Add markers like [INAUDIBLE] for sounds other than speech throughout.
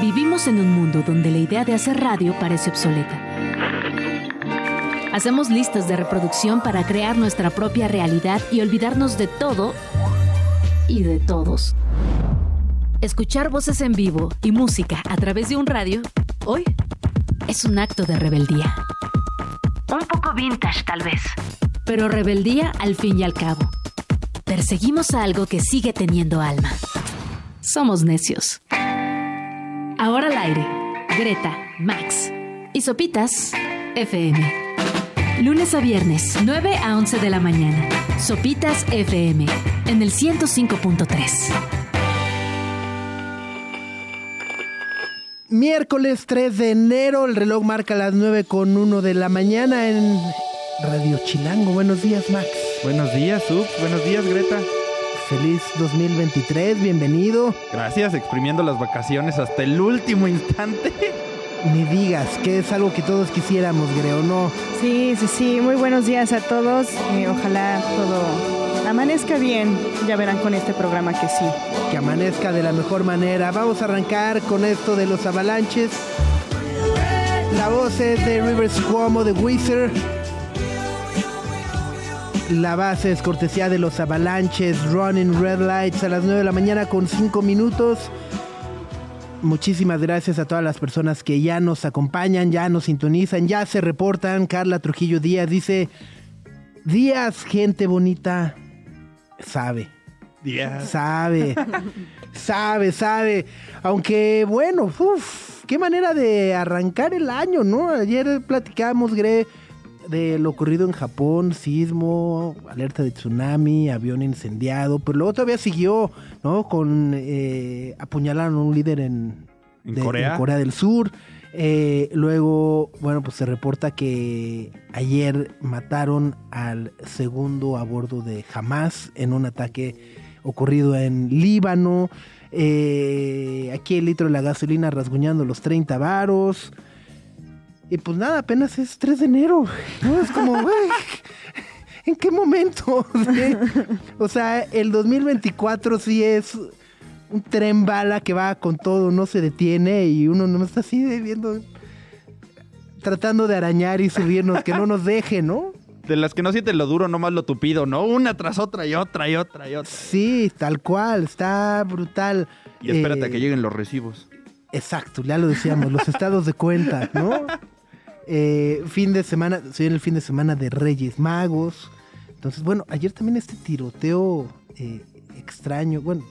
Vivimos en un mundo donde la idea de hacer radio parece obsoleta. Hacemos listas de reproducción para crear nuestra propia realidad y olvidarnos de todo y de todos. Escuchar voces en vivo y música a través de un radio, hoy, es un acto de rebeldía. Un poco vintage tal vez, pero rebeldía al fin y al cabo. Perseguimos algo que sigue teniendo alma. Somos necios. Aire. Greta, Max y Sopitas FM. Lunes a viernes, 9 a 11 de la mañana. Sopitas FM en el 105.3. Miércoles 3 de enero, el reloj marca las 9 con 1 de la mañana en Radio Chilango. Buenos días, Max. Buenos días, Sub. Buenos días, Greta. Feliz 2023, bienvenido. Gracias, exprimiendo las vacaciones hasta el último instante. [LAUGHS] Ni digas, que es algo que todos quisiéramos, creo, ¿no? Sí, sí, sí. Muy buenos días a todos. Eh, ojalá todo amanezca bien. Ya verán con este programa que sí. Que amanezca de la mejor manera. Vamos a arrancar con esto de los avalanches. La voz es de Rivers Cuomo de Wizard. La base es cortesía de los avalanches Running Red Lights a las 9 de la mañana con 5 minutos. Muchísimas gracias a todas las personas que ya nos acompañan, ya nos sintonizan, ya se reportan. Carla Trujillo Díaz dice, Díaz, gente bonita, sabe. Díaz. Sabe, sabe, sabe. Aunque bueno, uff, qué manera de arrancar el año, ¿no? Ayer platicábamos, Gre, de lo ocurrido en Japón, sismo, alerta de tsunami, avión incendiado, pero luego todavía siguió, ¿no? Con eh, apuñalaron a un líder en, ¿En de- Corea? en Corea del Sur. Eh, luego, bueno, pues se reporta que ayer mataron al segundo a bordo de Hamas en un ataque ocurrido en Líbano. Eh, aquí el litro de la gasolina rasguñando los 30 varos. Y pues nada, apenas es 3 de enero. ¿no? Es como, [LAUGHS] güey, ¿en qué momento? [LAUGHS] Sí. O sea, el 2024 sí es un tren bala que va con todo, no se detiene y uno no está así viendo, tratando de arañar y subirnos, que no nos deje, ¿no? De las que no sienten lo duro, nomás lo tupido, ¿no? Una tras otra y otra y otra y otra. Sí, tal cual, está brutal. Y espérate Eh, a que lleguen los recibos. Exacto, ya lo decíamos, los estados de cuenta, ¿no? [LAUGHS] Eh, fin de semana, soy en el fin de semana de Reyes Magos. Entonces, bueno, ayer también este tiroteo eh, extraño, bueno,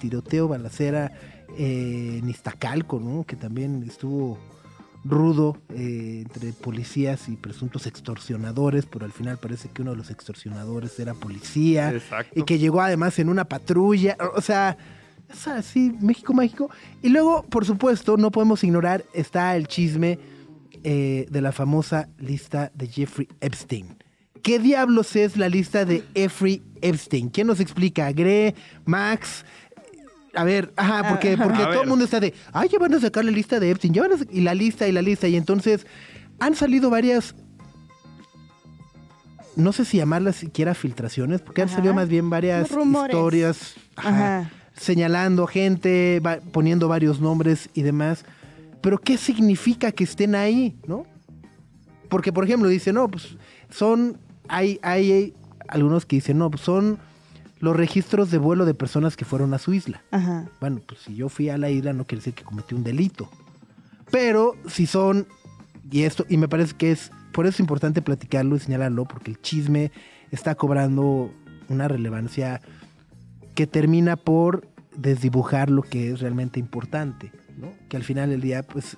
tiroteo, balacera eh, en Iztacalco, ¿no? Que también estuvo rudo eh, entre policías y presuntos extorsionadores, pero al final parece que uno de los extorsionadores era policía Exacto. y que llegó además en una patrulla, o sea, es así, México mágico. Y luego, por supuesto, no podemos ignorar, está el chisme eh, de la famosa lista de Jeffrey Epstein. ¿Qué diablos es la lista de Jeffrey Epstein? ¿Quién nos explica? Gre, Max. A ver, ajá, porque, porque A todo ver. el mundo está de, ay, ya van a sacar la lista de Epstein, ya van a y la lista y la lista. Y entonces han salido varias, no sé si llamarlas siquiera filtraciones, porque han salido más bien varias Rumores. historias ajá, Ajá. señalando gente, va- poniendo varios nombres y demás. Pero ¿qué significa que estén ahí, no? Porque, por ejemplo, dice, no, pues son, hay, hay, hay algunos que dicen, no, pues son los registros de vuelo de personas que fueron a su isla. Ajá. Bueno, pues si yo fui a la isla no quiere decir que cometí un delito. Pero si son, y esto, y me parece que es, por eso es importante platicarlo y señalarlo, porque el chisme está cobrando una relevancia que termina por desdibujar lo que es realmente importante, ¿no? Que al final del día, pues,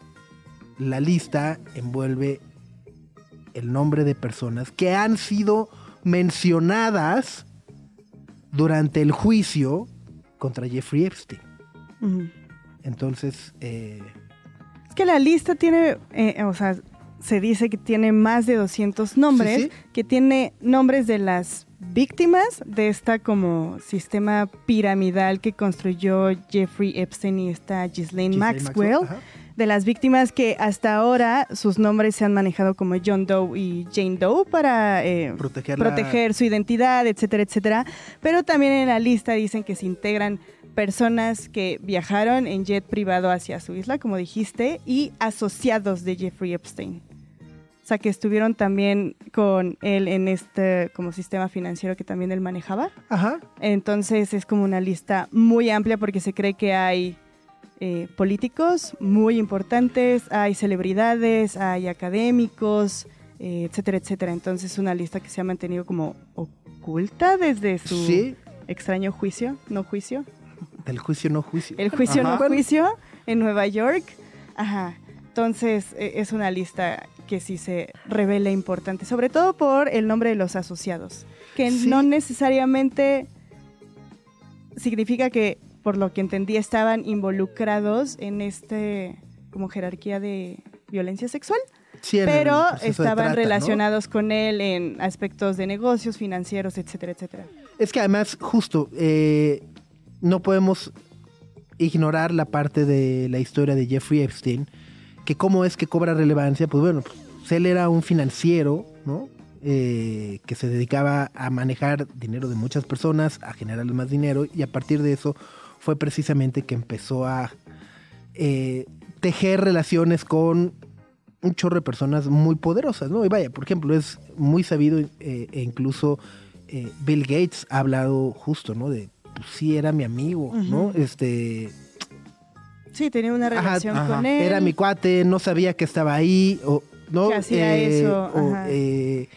la lista envuelve el nombre de personas que han sido mencionadas durante el juicio contra Jeffrey Epstein. Entonces, eh, Es que la lista tiene, eh, o sea, se dice que tiene más de 200 nombres, Sí, sí. que tiene nombres de las víctimas de esta como sistema piramidal que construyó Jeffrey Epstein y esta Ghislaine Ghislaine Maxwell. Maxwell. De las víctimas que hasta ahora sus nombres se han manejado como John Doe y Jane Doe para eh, proteger su identidad, etcétera, etcétera. Pero también en la lista dicen que se integran personas que viajaron en jet privado hacia su isla, como dijiste, y asociados de Jeffrey Epstein. O sea, que estuvieron también con él en este como sistema financiero que también él manejaba. Ajá. Entonces es como una lista muy amplia porque se cree que hay eh, políticos muy importantes, hay celebridades, hay académicos, eh, etcétera, etcétera. Entonces es una lista que se ha mantenido como oculta desde su Sí, extraño juicio, no juicio, del juicio no juicio. el juicio Ajá. no juicio en Nueva York. Ajá. Entonces e- es una lista que sí se revela importante, sobre todo por el nombre de los asociados, que Sí. no necesariamente significa que, por lo que entendí, estaban involucrados en este como jerarquía de violencia sexual, Sí, pero estaban trata, ¿no? relacionados con él en aspectos de negocios, financieros, etcétera, etcétera. Es que además, justo, eh, no podemos ignorar la parte de la historia de Jeffrey Epstein, que cómo es que cobra relevancia, pues bueno, pues, él era un financiero, ¿no? Eh, que se dedicaba a manejar dinero de muchas personas, a generarles más dinero, y a partir de eso fue precisamente que empezó a eh, tejer relaciones con un chorro de personas muy poderosas, ¿no? Y vaya, por ejemplo, es muy sabido eh, e incluso Bill Gates ha hablado justo, ¿no? De, pues sí, era mi amigo, ¿no? Este, Sí, tenía una relación ajá. con él. era mi cuate, no sabía que estaba ahí, o, ¿no? Que hacía eso, o, eh,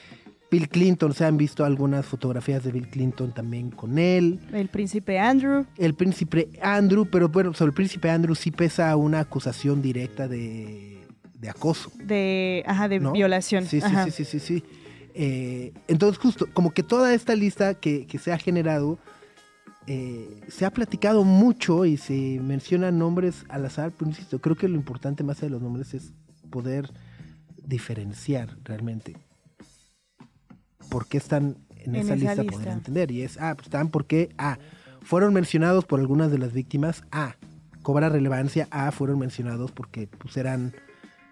Bill Clinton, se han visto algunas fotografías de Bill Clinton también con él. El príncipe Andrew. El príncipe Andrew, pero bueno, sobre el príncipe Andrew sí pesa una acusación directa de, de acoso. de, ajá, de ¿no? violación. Sí, sí, Ajá. sí, sí, sí, sí. Eh, entonces, justo, como que toda esta lista que, que se ha generado, eh, se ha platicado mucho y se mencionan nombres al azar, pero insisto, creo que lo importante más allá de los nombres es poder diferenciar realmente por qué están en, En esa, esa lista, lista. poder entender. Y es, ah, pues están porque, ah, fueron mencionados por algunas de las víctimas, ah, cobra relevancia, ah, fueron mencionados porque pues eran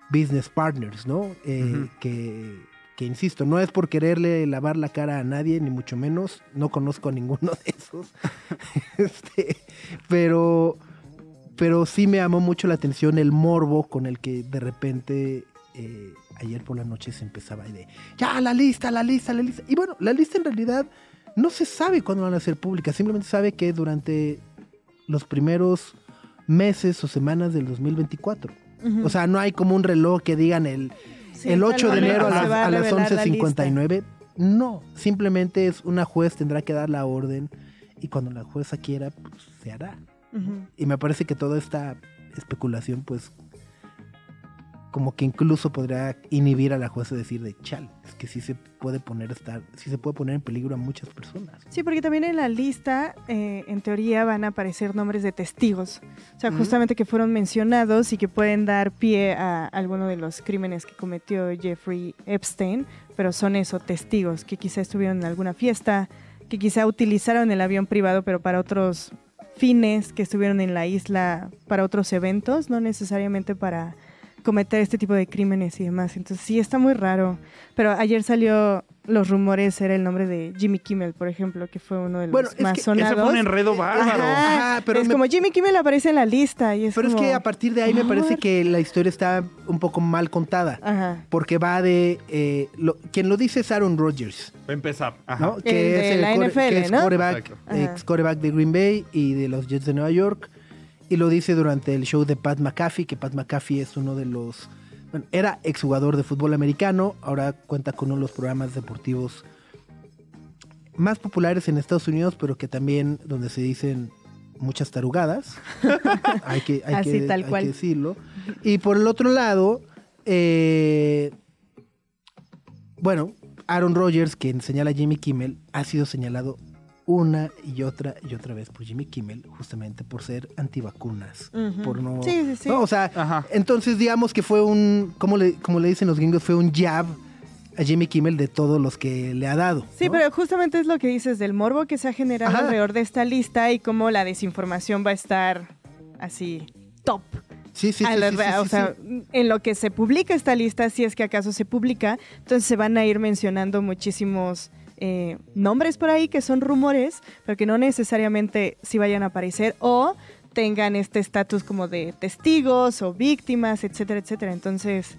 business partners, ¿no? Eh, que, que, insisto, no es por quererle lavar la cara a nadie, ni mucho menos, no conozco a ninguno de esos, [LAUGHS] [LAUGHS] este, pero, pero sí me llamó mucho la atención el morbo con el que de repente eh, ayer por la noche se empezaba de, ya, la lista, la lista, la lista. Y bueno, la lista en realidad no se sabe cuándo van a ser públicas, simplemente sabe que durante los primeros meses o semanas del 2024. Ujú. O sea, no hay como un reloj que digan el, Sí, el en 8 de enero a las, a las revelar la lista. 11.59. No, simplemente es una juez tendrá que dar la orden y cuando la jueza quiera, pues se hará. Y me parece que toda esta especulación, pues, como que incluso podría inhibir a la jueza de decir de chal, es que sí se puede poner estar, sí se puede poner en peligro a muchas personas. Sí, porque también en la lista, eh, en teoría, van a aparecer nombres de testigos. O sea, justamente que fueron mencionados y que pueden dar pie a alguno de los crímenes que cometió Jeffrey Epstein, pero son eso, testigos, que quizá estuvieron en alguna fiesta, que quizá utilizaron el avión privado, pero para otros fines, que estuvieron en la isla para otros eventos, no necesariamente para cometer este tipo de crímenes y demás. Entonces sí, está muy raro. Pero ayer salió los rumores, era el nombre de Jimmy Kimmel, por ejemplo, que fue uno de los Bueno, es más que ese Ese sonados. fue un enredo bárbaro. Ajá, Ajá, pero es me- como Jimmy Kimmel aparece en la lista y es Pero es que a partir de ahí me parece que la historia está un poco mal contada. Ajá. Porque va de. eh, lo- quien lo dice es Aaron Rodgers, Va a empezar. Ajá. ¿no? El la core- NFL, que es ¿no? quarterback, Exacto. Ajá. ex quarterback de Green Bay y de los Jets de Nueva York. Y lo dice durante el show de Pat McAfee, que Pat McAfee es uno de los. Bueno, era exjugador de fútbol americano, ahora cuenta con uno de los programas deportivos más populares en Estados Unidos, pero que también donde se dicen muchas tarugadas. [LAUGHS] hay que, hay Así, que- tal hay cual. que decirlo. Y por el otro lado, eh, bueno, Aaron Rodgers, quien señala a Jimmy Kimmel, ha sido señalado una y otra y otra vez por Jimmy Kimmel, justamente por ser antivacunas. Ujú. Por no, Sí, sí, sí. ¿no? O sea, Ajá. entonces digamos que fue un, como le, como le dicen los gringos, fue un jab a Jimmy Kimmel de todos los que le ha dado. Sí, ¿no? pero justamente es lo que dices del morbo que se ha generado Ajá. alrededor de esta lista y cómo la desinformación va a estar así top. Sí, sí, sí, la- sí, sí, o sí, sea, sí. en lo que se publica esta lista, si es que acaso se publica, entonces se van a ir mencionando muchísimos eh, nombres por ahí que son rumores, pero que no necesariamente sí vayan a aparecer o tengan este estatus como de testigos o víctimas, etcétera, etcétera. Entonces,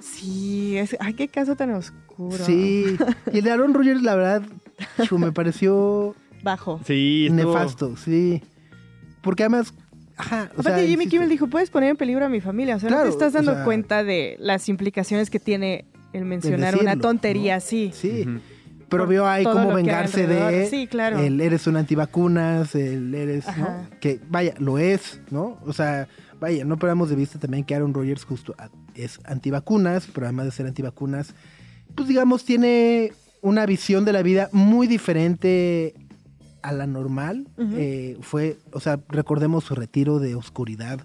sí, es, ay, qué caso tan oscuro. Sí, y el de Aaron Rodgers, la verdad, me pareció Bajo. Sí, estuvo- nefasto, sí. Porque además, ajá, o Aparte, sea, Jimmy insisto, Kimmel dijo, puedes poner en peligro a mi familia. O sea, no te estás o dando sea- cuenta de las implicaciones que tiene el mencionar decirlo, una tontería ¿no? así. Sí. Pero vio ahí cómo vengarse de Sí, claro. el eres un antivacunas, el eres, ¿no? Que vaya, lo es, ¿no? O sea, vaya, no perdamos de vista también que Aaron Rodgers justo es antivacunas, pero además de ser antivacunas, pues digamos tiene una visión de la vida muy diferente a la normal. Eh, fue, o sea, recordemos su retiro de oscuridad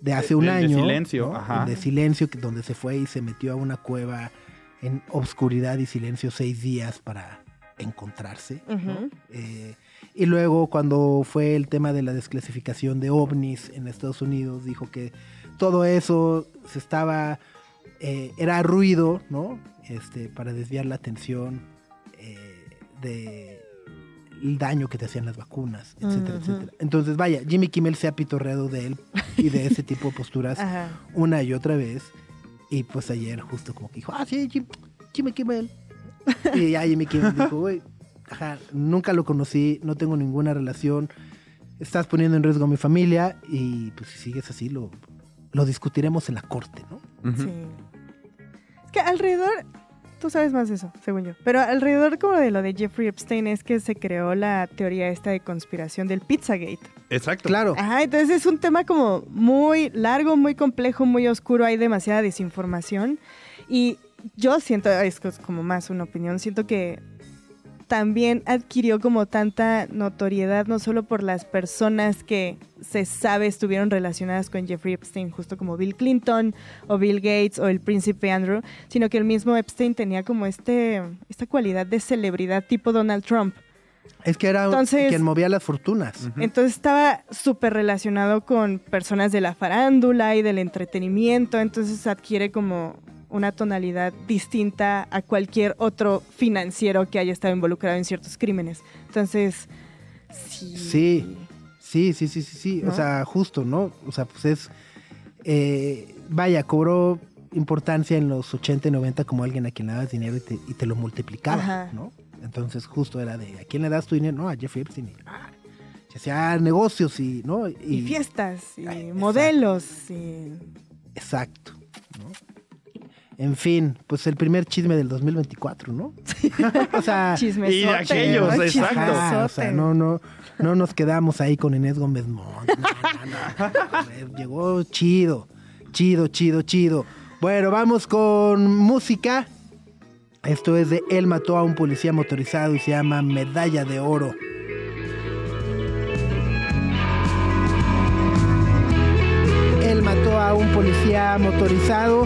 de hace un de- de año. silencio, ¿no? ajá. De silencio, que- donde se fue y se metió a una cueva en obscuridad y silencio seis días para encontrarse. Eh, y luego cuando fue el tema de la desclasificación de ovnis en Estados Unidos, dijo que todo eso se estaba, eh, era ruido, ¿no? Este, para desviar la atención eh, de el daño que te hacían las vacunas, etcétera, etcétera. Entonces, vaya, Jimmy Kimmel se ha pitorreado de él y de ese [LAUGHS] tipo de posturas una y otra vez. Y pues ayer justo como que dijo, ah, sí, Jim- Jimmy Kimmel. Y ya Jimmy Kimmel dijo, güey, ajá, nunca lo conocí, no tengo ninguna relación, estás poniendo en riesgo a mi familia y pues si sigues así lo, lo discutiremos en la corte, ¿no? Sí. Es que alrededor, tú sabes más de eso, según yo, pero alrededor como de lo de Jeffrey Epstein es que se creó la teoría esta de conspiración del Pizzagate. Exacto. Claro, Ajá, entonces es un tema como muy largo, muy complejo, muy oscuro, hay demasiada desinformación y yo siento, es como más una opinión, siento que también adquirió como tanta notoriedad, no solo por las personas que se sabe estuvieron relacionadas con Jeffrey Epstein, justo como Bill Clinton o Bill Gates o el príncipe Andrew, sino que el mismo Epstein tenía como este, esta cualidad de celebridad tipo Donald Trump. es que era Entonces- quien movía las fortunas. Entonces estaba súper relacionado con personas de la farándula y del entretenimiento, entonces adquiere como una tonalidad distinta a cualquier otro financiero que haya estado involucrado en ciertos crímenes. Entonces, sí. Sí. Sí, sí, sí, sí, sí. ¿No? O sea, justo, ¿no? O sea, pues es. eh, vaya, cobró importancia en los 80 y 90 como alguien a quien le dabas dinero y te, y te lo multiplicaba, Ajá. ¿no? Entonces, justo era de, ¿a quién le das tu dinero? No, a Jeffrey Epstein. Y, ah, se hacía negocios y, ¿no? Y, fiestas, y Ay, modelos, y... Exacto, ¿no? En fin, pues el primer chisme del 2024, ¿no? [LAUGHS] o sea, [LAUGHS] Chismesote. Y de aquellos, ¿no? exacto. O sea, no, no, no nos quedamos ahí con Inés Gómez Montt. No, no, no. Llegó chido, chido, chido, chido. Bueno, vamos con música. Esto es de Él mató a un policía motorizado y se llama Medalla de Oro. Él mató a un policía motorizado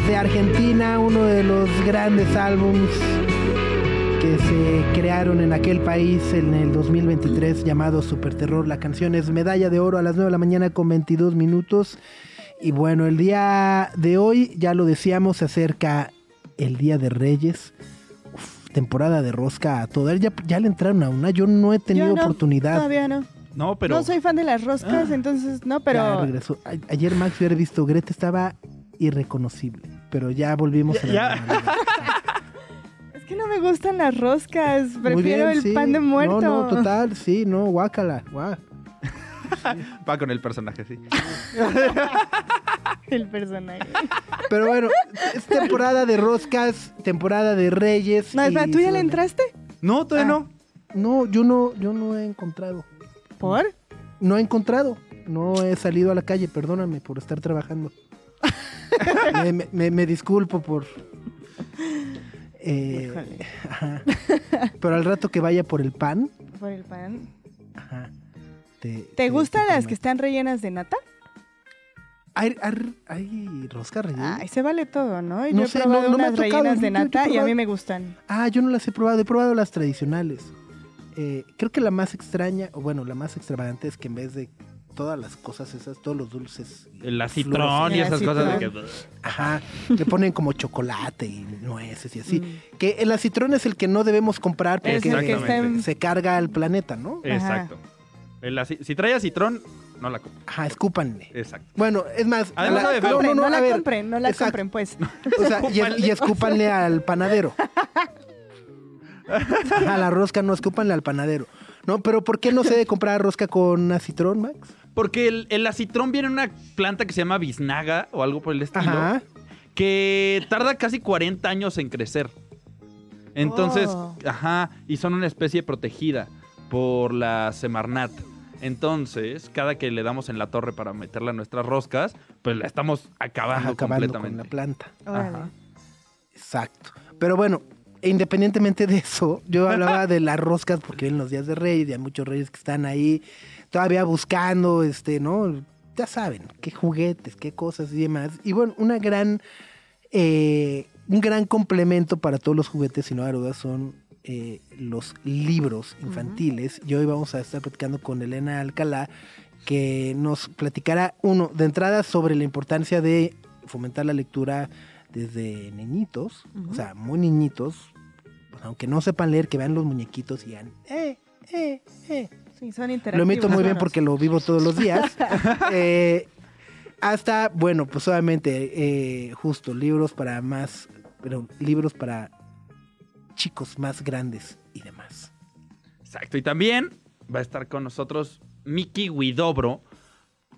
desde Argentina, uno de los grandes álbums que se crearon en aquel país en el 2023 llamado Super Terror. La canción es Medalla de Oro a las 9 de la mañana con 22 minutos. Y bueno, el día de hoy, ya lo decíamos, se acerca el Día de Reyes. Uf, temporada de rosca a todo. Ya, ya le entraron a una. Yo no he tenido Yo no, oportunidad. Todavía no. No, pero. No soy fan de las roscas, entonces no, Ya pero... regresó. A- ayer Max hubiera visto, Greta estaba irreconocible. Pero ya volvimos a la Ya- normalidad. [LAUGHS] Es que no me gustan las roscas, prefiero bien, el sí. pan de muerto. No, no, total, sí, no, guácala, guá. [LAUGHS] Va con el personaje, sí. [LAUGHS] El personaje. Pero bueno, es temporada de roscas, temporada de reyes. No, espera, ¿tú ya le entraste? No, todavía Ah. no. No, yo no, yo no he encontrado. ¿Por? No he encontrado. No he salido a la calle, perdóname por estar trabajando. Me, [LAUGHS] me- me- me disculpo por. eh, ajá. Pero al rato que vaya por el pan. Por el pan. Ajá, te, ¿Te gustan las que están rellenas de nata? ¿Hay, hay, hay rosca rellena? Ay, se vale todo, ¿no? Yo No he sé, probado no- no me ha unas tocado, rellenas yo- de yo- yo he nata y a probado- mí me gustan. Ah, yo no las he probado, he probado las tradicionales. Eh, creo que la más extraña, o bueno, la más extravagante es que en vez de todas las cosas esas, todos los dulces. El acitrón y esas cosas de que... Ajá, le ponen como chocolate y nueces y así. Mm. Que el acitrón es el que no debemos comprar porque se carga al planeta, ¿no? Exacto. El si trae acitrón, no la compro. Ajá, escúpanle. Exacto. Bueno, es más, Además a sabe feo. compren, no, la ver, compren, no la exacto. compren, pues. O sea, y, y escúpanle al panadero. [LAUGHS] A la rosca no, escúpanle al panadero. No, pero ¿por qué no se debe comprar rosca con acitrón, Max? Porque el, el acitrón viene en una planta que se llama biznaga o algo por el estilo. Ajá. que tarda casi 40 años en crecer. Entonces, Oh. ajá, y son una especie protegida por la Semarnat. Entonces, cada que le damos en la torre para meterla a nuestras roscas, pues la estamos acabando, acabando con completamente. la planta. Ajá. Exacto. Pero bueno, independientemente de eso, yo hablaba de las roscas porque en los días de Reyes y hay muchos reyes que están ahí todavía buscando, este, ¿no? Ya saben, qué juguetes, qué cosas y demás. Y bueno, una gran, eh, un gran complemento para todos los juguetes, sin lugar a dudas, son eh, los libros infantiles. Y hoy vamos a estar platicando con Elena Alcalá, que nos platicará, uno, de entrada sobre la importancia de fomentar la lectura desde niñitos, o sea, muy niñitos, pues, aunque no sepan leer, que vean los muñequitos y digan, eh, eh, eh. Sí, son interactivos. Lo imito muy bien porque lo vivo todos los días. [LAUGHS] Eh, hasta, bueno, pues obviamente, eh, justo, libros para más, pero libros para chicos más grandes y demás. Exacto. Y también va a estar con nosotros Miki Guidobro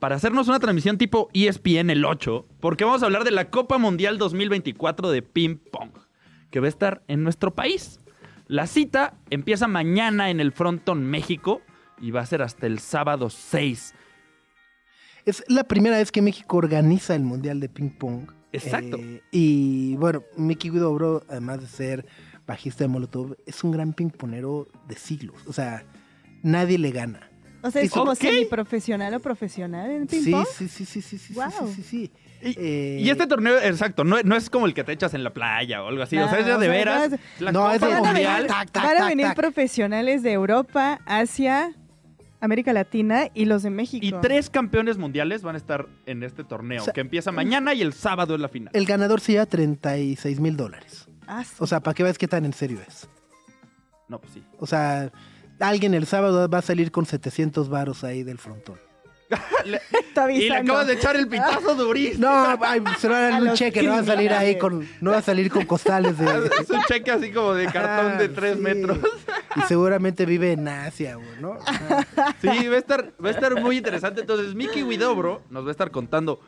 para hacernos una transmisión tipo ESPN el 8, porque vamos a hablar de la Copa Mundial 2024 de ping pong, que va a estar en nuestro país. La cita empieza mañana en el Fronton México y va a ser hasta el sábado 6. Es la primera vez que México organiza el Mundial de Ping Pong. Exacto. Eh, y bueno, Mickey Guidobro, además de ser bajista de Molotov, es un gran pingponero de siglos. O sea, nadie le gana. O sea, es Hizo- como semiprofesional o profesional en ping Sí, pong. sí, sí, sí, sí, sí, Guau. sí, sí, sí. Y, Eh, y este torneo, exacto, no, no es como el que te echas en la playa o algo así. o sea, es de o sea, veras. no la No, Copa es de Van a Mundial. venir, Tac, tac, van a tac, venir tac. profesionales de Europa, Asia, América Latina y los de México. Y tres campeones mundiales van a estar en este torneo, O sea, que empieza mañana y el sábado es la final. El ganador se lleva 36 mil dólares. Ah, sí. O sea, para que veas qué tan en serio es. No, pues sí. O sea, alguien el sábado va a salir con 700 varos ahí del frontón. [LAUGHS] [LAUGHS] Está Y le acabas de echar el pitazo durísimo. No, ay, se va a A dar un cheque, no va a salir ahí con, no va a salir con costales de... [LAUGHS] Es un cheque así como de cartón de Ah, tres sí. metros. Y seguramente vive en Asia, güey, ¿no? Sí, va a estar, va a estar muy interesante. Entonces, Mickey Widobro nos va a estar contando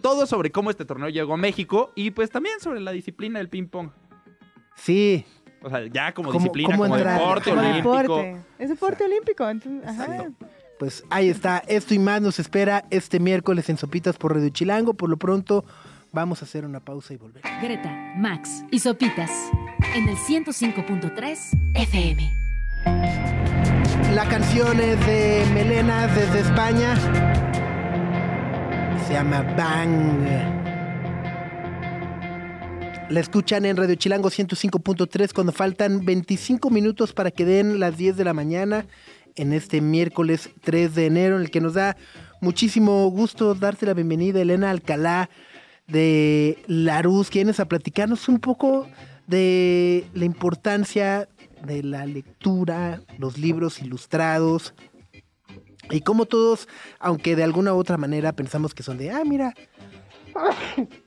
todo sobre cómo este torneo llegó a México y pues también sobre la disciplina del ping pong. Sí, O sea, ya como ¿Cómo- disciplina, cómo como entrar? deporte Como olímpico. deporte. Es deporte olímpico. entonces, ajá. Pues ahí está. Esto y más nos espera este miércoles en Sopitas por Radio Chilango. Por lo pronto, vamos a hacer una pausa y volver. Greta, Max y Sopitas en el 105.3 FM. La canción es de Melena desde España. Se llama Bang. La escuchan en Radio Chilango 105.3 cuando faltan 25 minutos para que den las 10 de la mañana en este miércoles 3 de enero, en el que nos da muchísimo gusto darte la bienvenida, Elena Alcalá de Larus, que vienes a platicarnos un poco de la importancia de la lectura, los libros ilustrados, y cómo todos, aunque de alguna u otra manera pensamos que son de, ah, mira,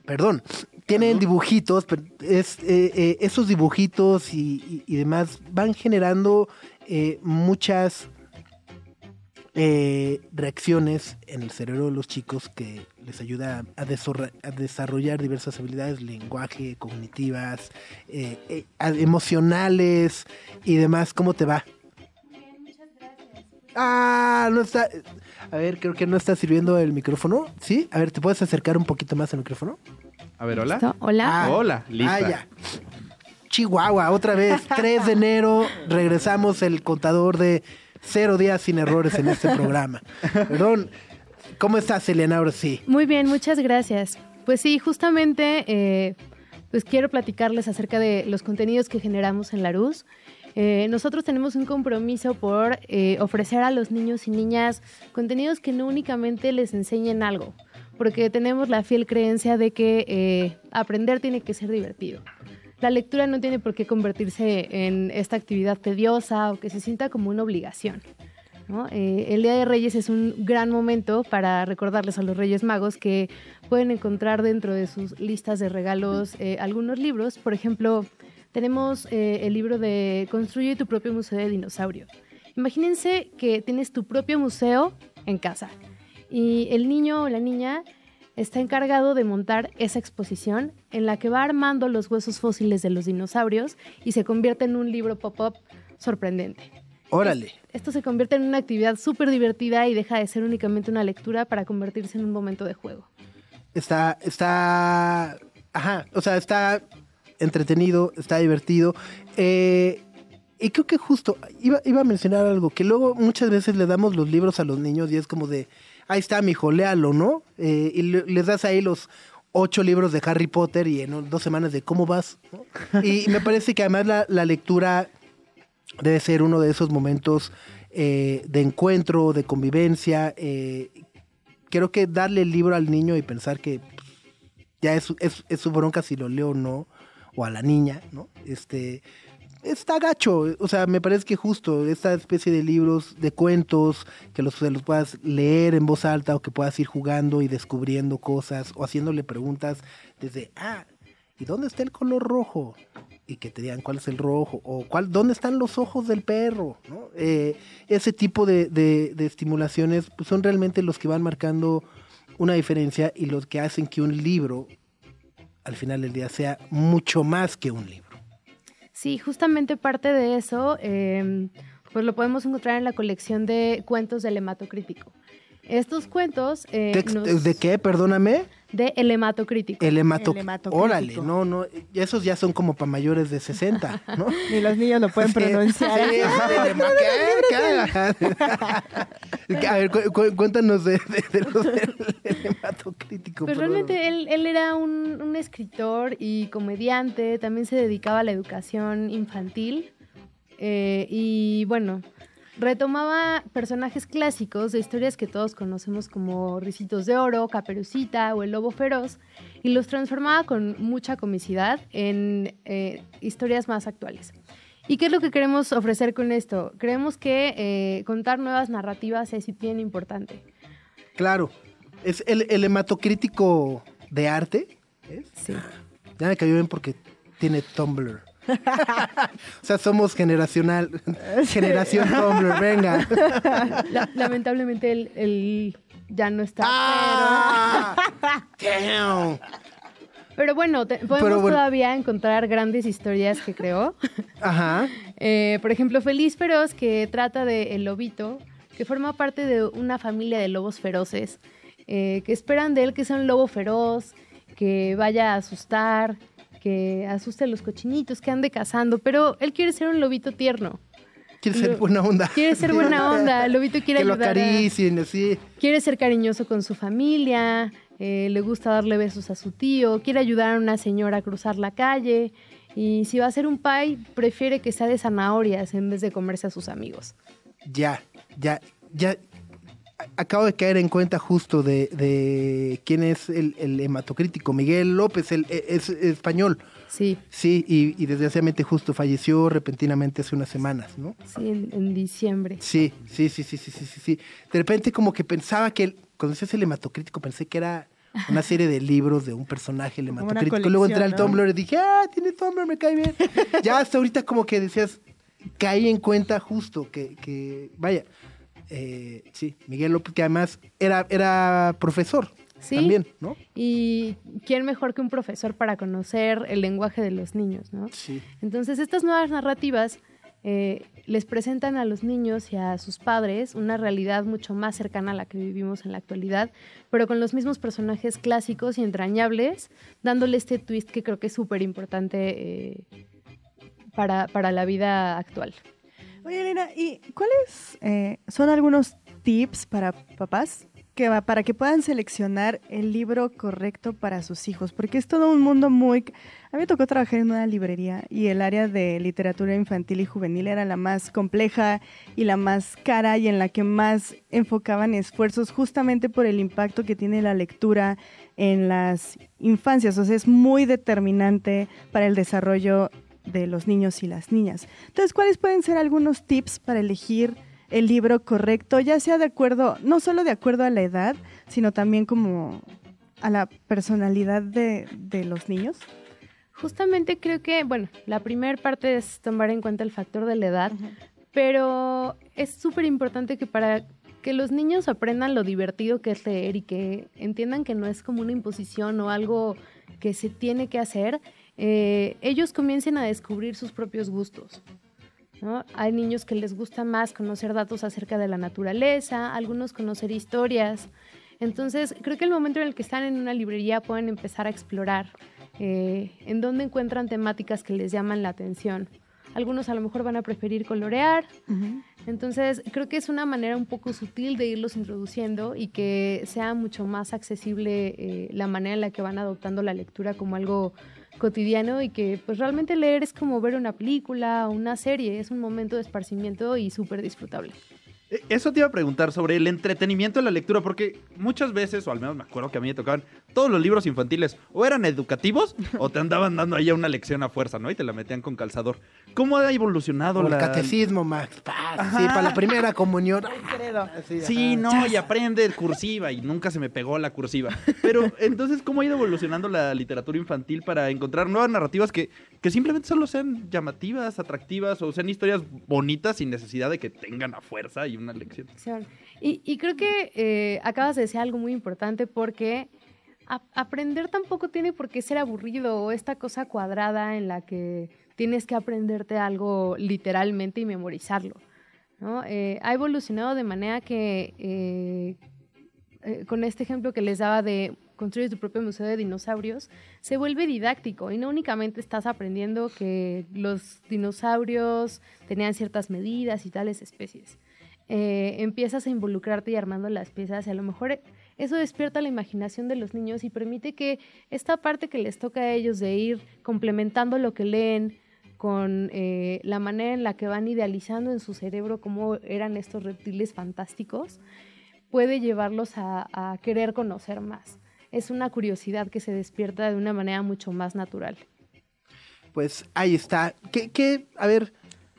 perdón, tienen dibujitos, pero es, eh, eh, esos dibujitos y, y- y demás van generando eh, muchas eh, reacciones en el cerebro de los chicos que les ayuda a, a desarrollar diversas habilidades, lenguaje, cognitivas, eh, emocionales y demás. ¿Cómo te va? Ah, no está. A ver, creo que no está sirviendo el micrófono. ¿Sí? A ver, ¿te puedes acercar un poquito más al micrófono? A ver, hola. ¿Listo? Hola. Ah, Hola, lista. Ah, ya. Chihuahua, otra vez. [LAUGHS] 3 de enero, regresamos el contador de cero días sin errores en este programa. Perdón. ¿Cómo estás, Elena? Ahora sí. Muy bien, muchas gracias. Pues sí, justamente, eh, pues quiero platicarles acerca de los contenidos que generamos en Larus. Eh, nosotros tenemos un compromiso por eh, ofrecer a los niños y niñas contenidos que no únicamente les enseñen algo, porque tenemos la fiel creencia de que eh, aprender tiene que ser divertido. La lectura no tiene por qué convertirse en esta actividad tediosa o que se sienta como una obligación. ¿no? Eh, el Día de Reyes es un gran momento para recordarles a los Reyes Magos que pueden encontrar dentro de sus listas de regalos eh, algunos libros. Por ejemplo, tenemos eh, el libro de Construye tu propio museo de dinosaurio. Imagínense que tienes tu propio museo en casa y el niño o la niña está encargado de montar esa exposición en la que va armando los huesos fósiles de los dinosaurios y se convierte en un libro pop-up sorprendente. Órale. Esto se convierte en una actividad súper divertida y deja de ser únicamente una lectura para convertirse en un momento de juego. Está, está, ajá, o sea, está entretenido, está divertido. Eh, y creo que justo, iba, iba a mencionar algo, que luego muchas veces le damos los libros a los niños y es como de, ahí está, mijo, léalo, ¿no? Eh, y le- les das ahí los ocho libros de Harry Potter y en dos semanas de cómo vas. ¿no? Y me parece que además la, la lectura debe ser uno de esos momentos eh, de encuentro, de convivencia. eh, creo que darle el libro al niño y pensar que pues, ya es, es, es su bronca si lo leo o no, o a la niña, ¿no? Este, está gacho, o sea, me parece que justo esta especie de libros, de cuentos, que los, los puedas leer en voz alta o que puedas ir jugando y descubriendo cosas o haciéndole preguntas desde, ah, ¿y dónde está el color rojo? Y que te digan cuál es el rojo, o cuál, dónde están los ojos del perro, ¿no? Eh, ese tipo de, de- de estimulaciones pues, son realmente los que van marcando una diferencia y los que hacen que un libro, al final del día, sea mucho más que un libro. Sí, justamente parte de eso, eh, pues lo podemos encontrar en la colección de cuentos del hematocrítico. Estos cuentos... eh, nos- ¿De qué? Perdóname. De el hematocrítico. El hemato... El hematocrítico. Órale, no, no, esos ya son como para mayores de 60, ¿no? [LAUGHS] Ni los niños lo pueden pronunciar. sí, [LAUGHS] el hema- ¿qué? ¿Qué? [LAUGHS] A ver, cu- cu- cuéntanos de, de, de lo del el hematocrítico. Pues realmente él, él era un, un escritor y comediante, también se dedicaba a la educación infantil eh, y bueno, retomaba personajes clásicos de historias que todos conocemos como Ricitos de Oro, Caperucita o El Lobo Feroz y los transformaba con mucha comicidad en eh, historias más actuales. ¿Y qué es lo que queremos ofrecer con esto? Creemos que eh, contar nuevas narrativas es bien importante. Claro, es el, el hematocrítico de arte. ¿es? Sí. Ya me cayó bien porque tiene Tumblr. [LAUGHS] o sea, somos generacional, [LAUGHS] generación Tumblr, venga. La- lamentablemente él, él ya no está. ¡Ah! Damn. Pero, pero bueno, te- podemos Pero bueno. todavía encontrar grandes historias que creó. Ajá. Eh, por ejemplo, Feliz Feroz, que trata de El Lobito, que forma parte de una familia de lobos feroces, eh, que esperan de él que sea un lobo feroz, que vaya a asustar, que asuste a los cochinitos, que ande cazando, pero él quiere ser un lobito tierno. Quiere ser Lo- buena onda. Quiere ser buena onda, el lobito quiere [LAUGHS] Que lo ayudar a- acaricien, así. quiere ser cariñoso con su familia, eh, le gusta darle besos a su tío, quiere ayudar a una señora a cruzar la calle y si va a hacer un pie, prefiere que sea de zanahorias en vez de comerse a sus amigos. Ya, ya, ya. Acabo de caer en cuenta justo de, de quién es el, el hematocrítico. Miguel López, el, e- es español. Sí, Sí, y, y desgraciadamente justo falleció repentinamente hace unas semanas, ¿no? sí, en, en diciembre. Sí, sí, sí, sí, sí, sí, sí, sí. De repente como que pensaba que, el- cuando decías el hematocrítico, pensé que era una serie de libros de un personaje, el hematocrítico. Luego entré al. Tumblr y dije, ah, tiene Tumblr, me cae bien. ya hasta ahorita como que decías, caí en cuenta justo que, que vaya, eh, sí, Miguel López, que además era, era profesor Sí. también, ¿no? Y quién mejor que un profesor para conocer el lenguaje de los niños, ¿no? Sí. Entonces, estas nuevas narrativas eh, les presentan a los niños y a sus padres una realidad mucho más cercana a la que vivimos en la actualidad, pero con los mismos personajes clásicos y entrañables, dándole este twist que creo que es súper importante eh, para, para la vida actual. Oye, Elena, ¿y cuáles eh, son algunos tips para papás que va para que puedan seleccionar el libro correcto para sus hijos, porque es todo un mundo muy... A mí me tocó trabajar en una librería y el área de literatura infantil y juvenil era la más compleja y la más cara y en la que más enfocaban esfuerzos justamente por el impacto que tiene la lectura en las infancias, o sea, es muy determinante para el desarrollo de los niños y las niñas. Entonces, ¿cuáles pueden ser algunos tips para elegir el libro correcto, ya sea de acuerdo, no solo de acuerdo a la edad, sino también como a la personalidad de, de los niños? Justamente creo que, bueno, la primera parte es tomar en cuenta el factor de la edad, pero es súper importante que para que los niños aprendan lo divertido que es leer y que entiendan que no es como una imposición o algo que se tiene que hacer, eh, ellos comiencen a descubrir sus propios gustos. Hay niños que les gusta más conocer datos acerca de la naturaleza, algunos conocer historias. Entonces, creo que el momento en el que están en una librería pueden empezar a explorar eh, en dónde encuentran temáticas que les llaman la atención. Algunos a lo mejor van a preferir colorear. Entonces, creo que es una manera un poco sutil de irlos introduciendo y que sea mucho más accesible eh, la manera en la que van adoptando la lectura como algo cotidiano y que pues realmente leer es como ver una película o una serie, es un momento de esparcimiento y súper disfrutable. Eh, eso te iba a preguntar sobre el entretenimiento de la lectura, porque muchas veces, o al menos me acuerdo que a mí me tocaban, todos los libros infantiles o eran educativos o te andaban dando ahí una lección a fuerza, ¿no? Y te la metían con calzador. ¿Cómo ha evolucionado O la... el catecismo, Max. Sí, para la primera comunión. Así, Sí, ajá. no, y aprende cursiva y nunca se me pegó la cursiva. Pero entonces, ¿cómo ha ido evolucionando la literatura infantil para encontrar nuevas narrativas que, que simplemente solo sean llamativas, atractivas o sean historias bonitas sin necesidad de que tengan a fuerza y una lección? Y, y creo que eh, acabas de decir algo muy importante porque aprender tampoco tiene por qué ser aburrido o esta cosa cuadrada en la que tienes que aprenderte algo literalmente y memorizarlo. ¿no? Eh, ha evolucionado de manera que, eh, eh, con este ejemplo que les daba de construir tu propio museo de dinosaurios, se vuelve didáctico y no únicamente estás aprendiendo que los dinosaurios tenían ciertas medidas y tales especies. Empiezas a involucrarte y armando las piezas y a lo mejor eso despierta la imaginación de los niños y permite que esta parte que les toca a ellos de ir complementando lo que leen con eh, la manera en la que van idealizando en su cerebro cómo eran estos reptiles fantásticos, puede llevarlos a, a querer conocer más. Es una curiosidad que se despierta de una manera mucho más natural. Pues ahí está. ¿Qué, qué, a ver,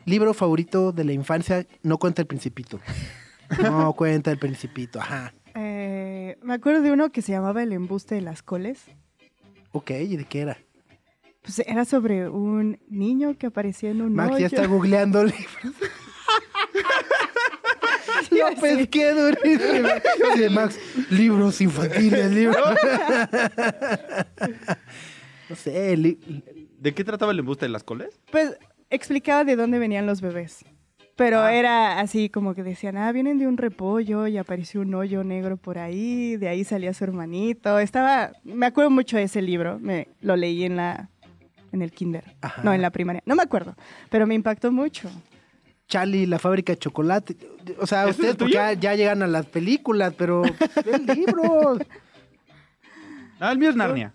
libro favorito de la infancia? No cuenta el principito. [LAUGHS] No cuenta el principito, ajá. Eh, me acuerdo de uno que se llamaba El embuste de las coles. Ok, ¿y de qué era? Pues era sobre un niño que aparecía en un Max hoyo. [LAUGHS] ya está googleando libros. Lo pesqué durísimo. Sí, de Max, libros infantiles, libros. No sé, li- ¿De qué trataba el embuste de las coles? Pues explicaba de dónde venían los bebés. Pero era así como que decían, ah, vienen de un repollo y apareció un hoyo negro por ahí, de ahí salía su hermanito. Estaba, me acuerdo mucho de ese libro, me lo leí en la en el kinder, Ajá. no en la primaria, no me acuerdo, pero me impactó mucho. Charlie, la fábrica de chocolate. O sea, ¿Ese ustedes porque ya llegan a las películas, pero el libro. Ah, [LAUGHS] el mío es Narnia.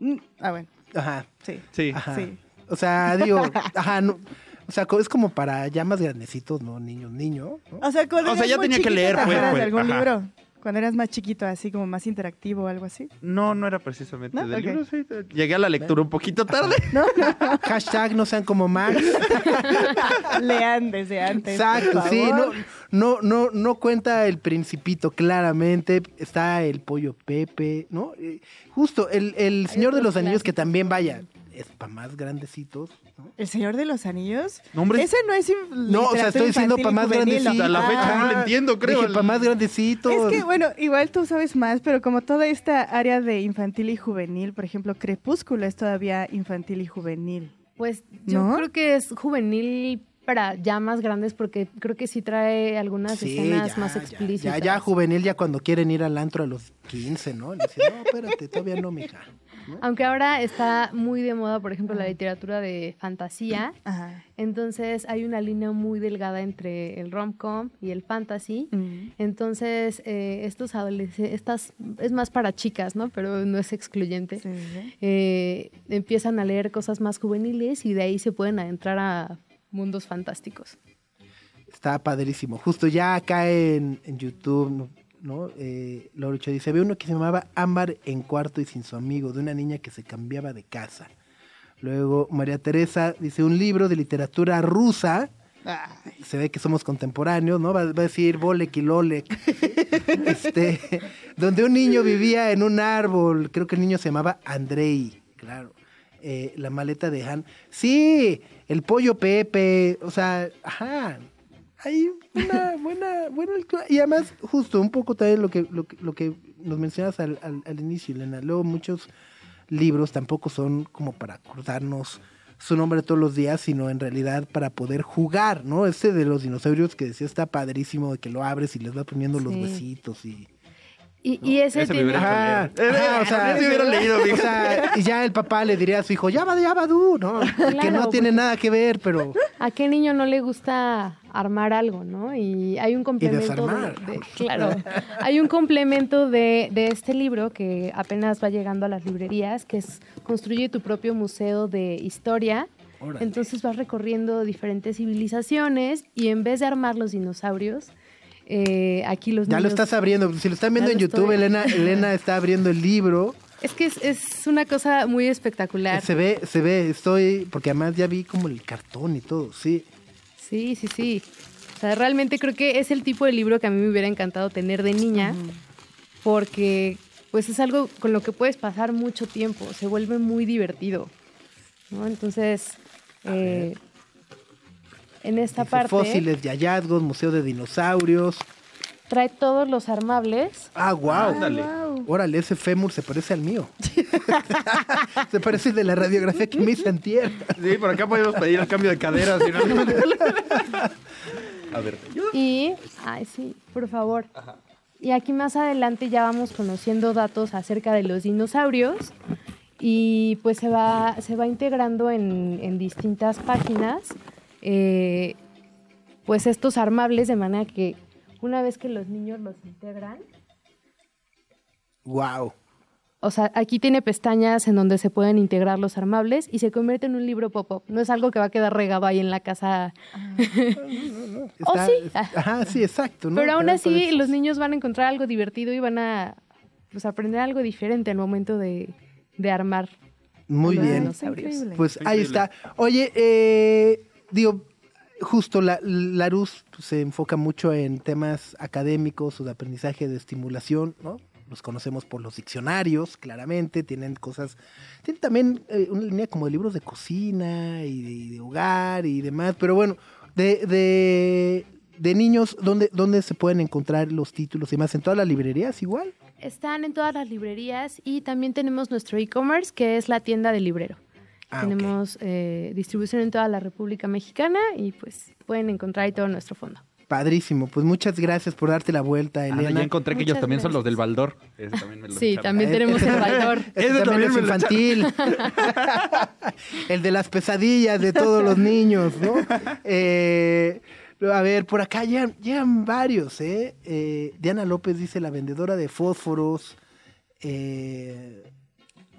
Mm, Ah, bueno, Ajá, sí, Sí. ajá. sí. O sea, digo, [LAUGHS] ajá, no, o sea, es como para ya más grandecitos, ¿no? Niños, niño. ¿no? O sea, cuando O sea, eras ya tenía que leer, ¿te pues, pues, de algún ajá. libro? Cuando eras más chiquito, así como más interactivo o algo así. No, no era precisamente ¿No? del Ok. libro. sí. Llegué a la lectura un poquito tarde. [LAUGHS] Hashtag no sean como Max. [LAUGHS] Lean desde antes. Exacto, por sí, no, favor. no, no, no cuenta el principito claramente, está el pollo Pepe, ¿no? Eh, justo, el, el Señor de los Anillos que también vaya, es para más grandecitos, ¿no? ¿El Señor de los Anillos? No, hombre. Ese no es No, o sea, estoy diciendo para más grandecitos. Hasta la fecha no le entiendo, creo. Dije, para más grandecitos. Es que, bueno, igual tú sabes más, pero como toda esta área de infantil y juvenil, por ejemplo, Crepúsculo es todavía infantil y juvenil. Pues yo ¿No? creo que es juvenil para ya más grandes porque creo que sí trae algunas Sí, escenas ya, más ya, explícitas. Ya, ya, juvenil, ya cuando quieren ir al antro a los 15, ¿no? Le dicen, no, espérate, todavía no, mija. ¿No? Aunque ahora está muy de moda, por ejemplo, la literatura de fantasía. Ajá. Entonces hay una línea muy delgada entre el rom-com y el fantasy. Entonces, eh, estos adolescentes, estas, es más para chicas, ¿no? Pero no es excluyente. Sí, sí. Eh, empiezan a leer cosas más juveniles y de ahí se pueden adentrar a mundos fantásticos. Está padrísimo. Justo ya acá en, en YouTube, ¿no? Eh, Laurecho dice, había uno que se llamaba Ámbar en cuarto y sin su amigo, de una niña que se cambiaba de casa. Luego María Teresa dice, un libro de literatura rusa. Se ve que somos contemporáneos, ¿no? Va, va a decir Bolek y Lolek. [LAUGHS] este, donde un niño vivía en un árbol. Creo que el niño se llamaba Andrei, claro. Eh, la maleta de Han. Sí, el pollo Pepe. O sea, ajá. Hay una buena, buena lectura. Y además, justo un poco también lo que, lo que, lo que nos mencionas al, al, al inicio, Elena. Luego muchos libros tampoco son como para acordarnos su nombre todos los días, sino en realidad para poder jugar, ¿no? Ese de los dinosaurios que decía está padrísimo, de que lo abres y les vas poniendo los huesitos y... Y, y ese, Ese me tiene- Ajá, leer. ajá, o sea, hubiera [LAUGHS] leído, o amigo. sea, y ya el papá le diría a su hijo, ya va, ya va, tú, ¿no? que no tiene nada que ver, pero... ¿A qué niño no le gusta armar algo, no? Y hay un complemento de, de- claro, hay un complemento de, de este libro que apenas va llegando a las librerías, que es construye tu propio museo de historia. Órale. Entonces vas recorriendo diferentes civilizaciones y en vez de armar los dinosaurios, eh, aquí los Ya lo estás abriendo. Si lo están viendo en YouTube, estoy. Elena, Elena [LAUGHS] está abriendo el libro. Es que es, es una cosa muy espectacular. Se ve, se ve, estoy, porque además ya vi como el cartón y todo, sí. Sí, sí, sí. O sea, realmente creo que es el tipo de libro que a mí me hubiera encantado tener de niña, porque pues es algo con lo que puedes pasar mucho tiempo, se vuelve muy divertido. ¿no? Entonces, eh, en esta Dice, parte Fósiles de hallazgos, museo de dinosaurios. trae todos los armables. Ah, wow. Ándale. Órale, ese fémur se parece al mío. [LAUGHS] se parece de la radiografía que me hice antier. Sí, por acá podemos pedir el cambio de caderas. ¿sí? [LAUGHS] A ver. Y, ay, sí, por favor. Y aquí más adelante ya vamos conociendo datos acerca de los dinosaurios y pues se va, se va integrando en, en distintas páginas eh, pues estos armables de manera que una vez que los niños los integran, Wow. o sea, aquí tiene pestañas en donde se pueden integrar los armables y se convierte en un libro pop-up. No es algo que va a quedar regado ahí en la casa [LAUGHS] Oh, sí. Ajá, sí, exacto. ¿no? Pero aún así, los niños van a encontrar algo divertido y van a pues, aprender algo diferente al momento de, de armar. Muy los bien. Increíble. Pues ahí está. Oye, eh, digo, justo la, Larus pues, se enfoca mucho en temas académicos o de aprendizaje de estimulación, ¿no? Los conocemos por los diccionarios, claramente, tienen cosas, tienen también eh, una línea como de libros de cocina y de, y de hogar y demás, pero bueno, de, de, de niños, ¿dónde, ¿dónde se pueden encontrar los títulos y más? ¿En todas las librerías igual? Están en todas las librerías y también tenemos nuestro e-commerce, que es la tienda del librero. Ah, tenemos eh, distribución en toda la República Mexicana y pues pueden encontrar ahí todo nuestro fondo. Padrísimo, pues muchas gracias por darte la vuelta, Ah, Elena. ya encontré que ellos también son los del Baldor. Ese también me lo Sí, echaron. también tenemos el Baldor. [LAUGHS] Ese, Ese también, es infantil. [LAUGHS] el de las pesadillas de todos los niños, ¿no? Eh, a ver, por acá llegan, llegan varios, ¿eh? Eh, Diana López dice la vendedora de fósforos. Eh,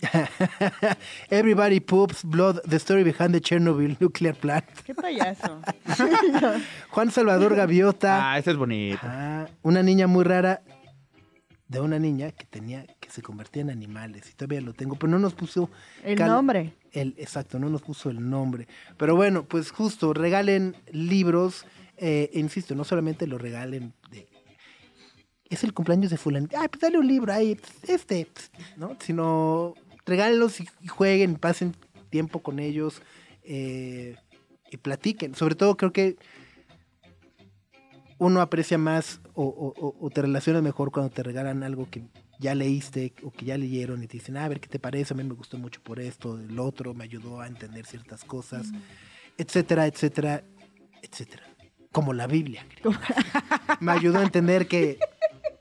[LAUGHS] Everybody Poops Blood, The Story Behind the Chernobyl Nuclear Plant. Qué payaso. [LAUGHS] Juan Salvador Gaviota. Ah, ese es bonito. Ah, una niña muy rara de una niña que tenía que se convertía en animales y todavía lo tengo, pero no nos puso El cal- nombre. el exacto, no nos puso el nombre. Pero bueno, pues justo regalen libros, eh, insisto, no solamente lo regalen de es el cumpleaños de fulanito, ay, pues dale un libro ahí, este, ¿no? Sino regálenlos y, y jueguen, pasen tiempo con ellos eh, y platiquen. Sobre todo creo que uno aprecia más o, o- o- o te relacionas mejor cuando te regalan algo que ya leíste o que ya leyeron y te dicen, "Ah, a ver qué te parece, a mí me gustó mucho por esto, el otro me ayudó a entender ciertas cosas, etcétera, etcétera. etcétera. Como la Biblia. creo. Me ayudó a entender que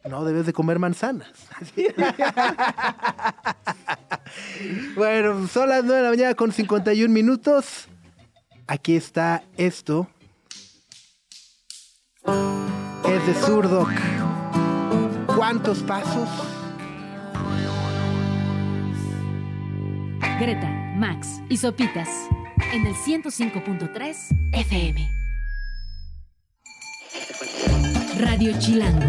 no debes de comer manzanas. [LAUGHS] bueno, son las 9 de la mañana con 51 minutos. Aquí está esto. Es de Zurdoc. ¿Cuántos pasos? Greta, Max y Sopitas en el 105.3 FM. Radio Chilango,